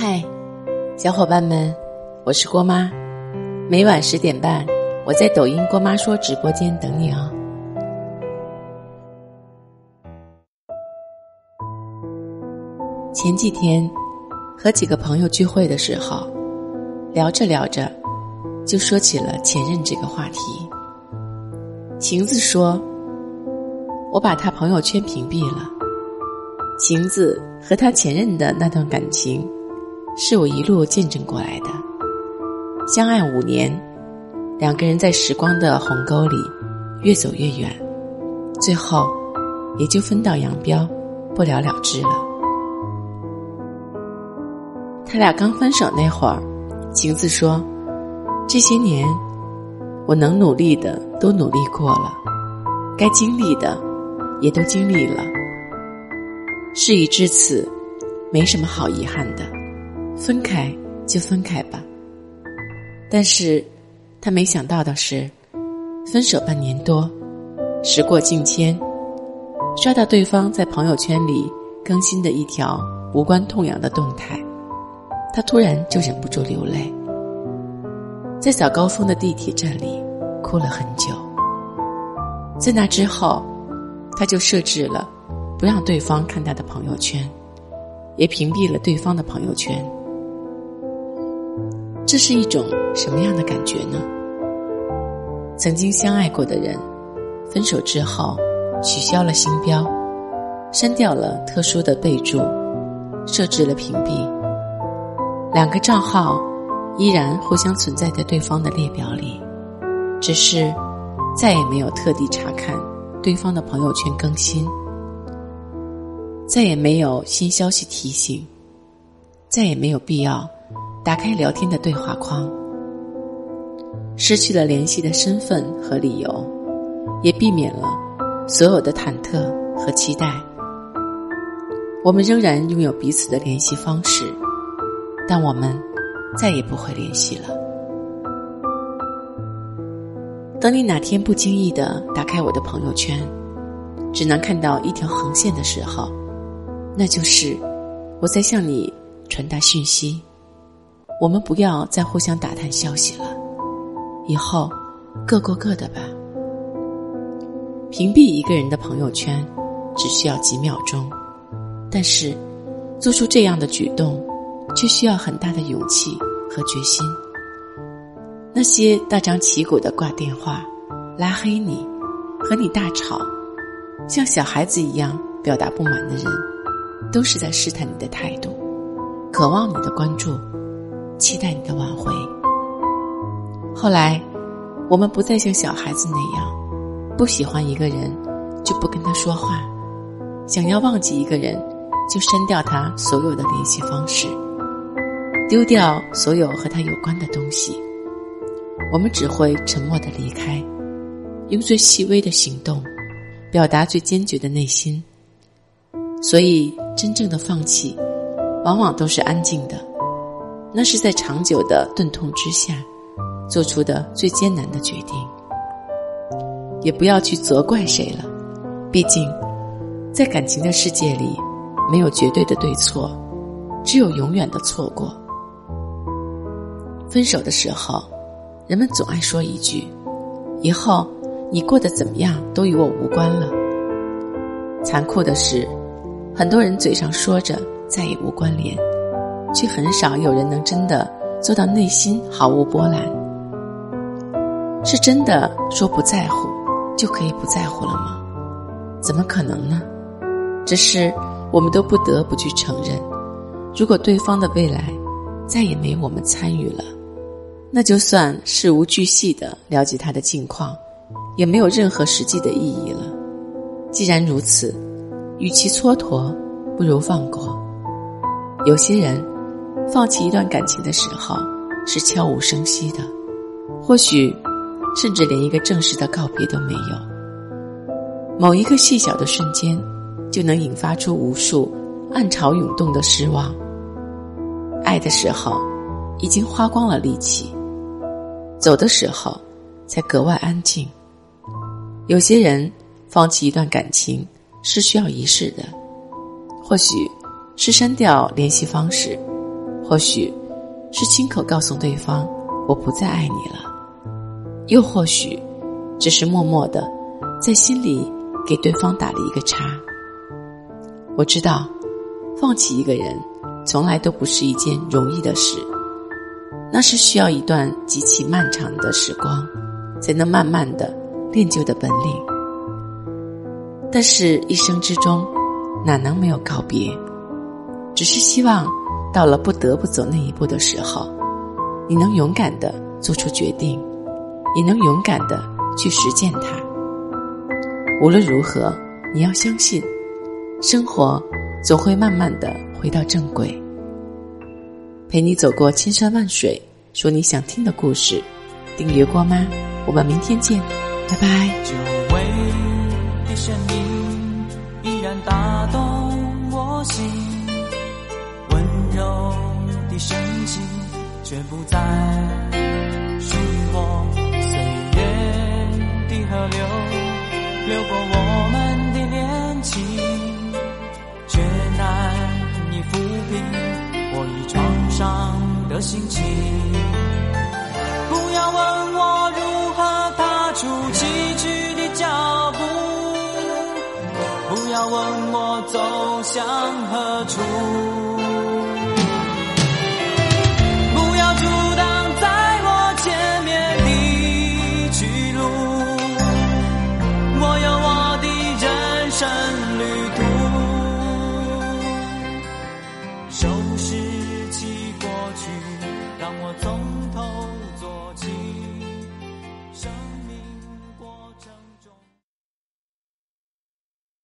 嗨，小伙伴们，我是郭妈。每晚十点半，我在抖音“郭妈说”直播间等你哦。前几天和几个朋友聚会的时候，聊着聊着，就说起了前任这个话题。晴子说：“我把他朋友圈屏蔽了。”晴子和他前任的那段感情。是我一路见证过来的，相爱五年，两个人在时光的鸿沟里越走越远，最后也就分道扬镳，不了了之了。他俩刚分手那会儿，晴子说：“这些年，我能努力的都努力过了，该经历的也都经历了，事已至此，没什么好遗憾的。”分开就分开吧。但是，他没想到的是，分手半年多，时过境迁，刷到对方在朋友圈里更新的一条无关痛痒的动态，他突然就忍不住流泪，在早高峰的地铁站里哭了很久。在那之后，他就设置了不让对方看他的朋友圈，也屏蔽了对方的朋友圈。这是一种什么样的感觉呢？曾经相爱过的人，分手之后取消了星标，删掉了特殊的备注，设置了屏蔽，两个账号依然互相存在在对方的列表里，只是再也没有特地查看对方的朋友圈更新，再也没有新消息提醒，再也没有必要。打开聊天的对话框，失去了联系的身份和理由，也避免了所有的忐忑和期待。我们仍然拥有彼此的联系方式，但我们再也不会联系了。等你哪天不经意的打开我的朋友圈，只能看到一条横线的时候，那就是我在向你传达讯息。我们不要再互相打探消息了，以后各过各的吧。屏蔽一个人的朋友圈只需要几秒钟，但是做出这样的举动却需要很大的勇气和决心。那些大张旗鼓的挂电话、拉黑你、和你大吵、像小孩子一样表达不满的人，都是在试探你的态度，渴望你的关注。期待你的挽回。后来，我们不再像小孩子那样，不喜欢一个人就不跟他说话，想要忘记一个人就删掉他所有的联系方式，丢掉所有和他有关的东西。我们只会沉默的离开，用最细微的行动表达最坚决的内心。所以，真正的放弃，往往都是安静的。那是在长久的钝痛之下做出的最艰难的决定，也不要去责怪谁了。毕竟，在感情的世界里，没有绝对的对错，只有永远的错过。分手的时候，人们总爱说一句：“以后你过得怎么样都与我无关了。”残酷的是，很多人嘴上说着再也无关联。却很少有人能真的做到内心毫无波澜。是真的说不在乎就可以不在乎了吗？怎么可能呢？只是我们都不得不去承认，如果对方的未来再也没我们参与了，那就算事无巨细的了解他的近况，也没有任何实际的意义了。既然如此，与其蹉跎，不如放过。有些人。放弃一段感情的时候，是悄无声息的，或许甚至连一个正式的告别都没有。某一个细小的瞬间，就能引发出无数暗潮涌动的失望。爱的时候，已经花光了力气；走的时候，才格外安静。有些人放弃一段感情是需要仪式的，或许是删掉联系方式。或许是亲口告诉对方我不再爱你了，又或许只是默默的在心里给对方打了一个叉。我知道，放弃一个人从来都不是一件容易的事，那是需要一段极其漫长的时光，才能慢慢的练就的本领。但是，一生之中哪能没有告别？只是希望，到了不得不走那一步的时候，你能勇敢的做出决定，也能勇敢的去实践它。无论如何，你要相信，生活总会慢慢的回到正轨。陪你走过千山万水，说你想听的故事。订阅过吗？我们明天见，拜拜。久违的声音依然打动我心。柔的深情，却不再属于我。岁月的河流，流过我们的恋情，却难以抚平我已创伤的心情。不要问我如何踏出崎岖的脚步，不要问我走向何处。收拾起过去让我从头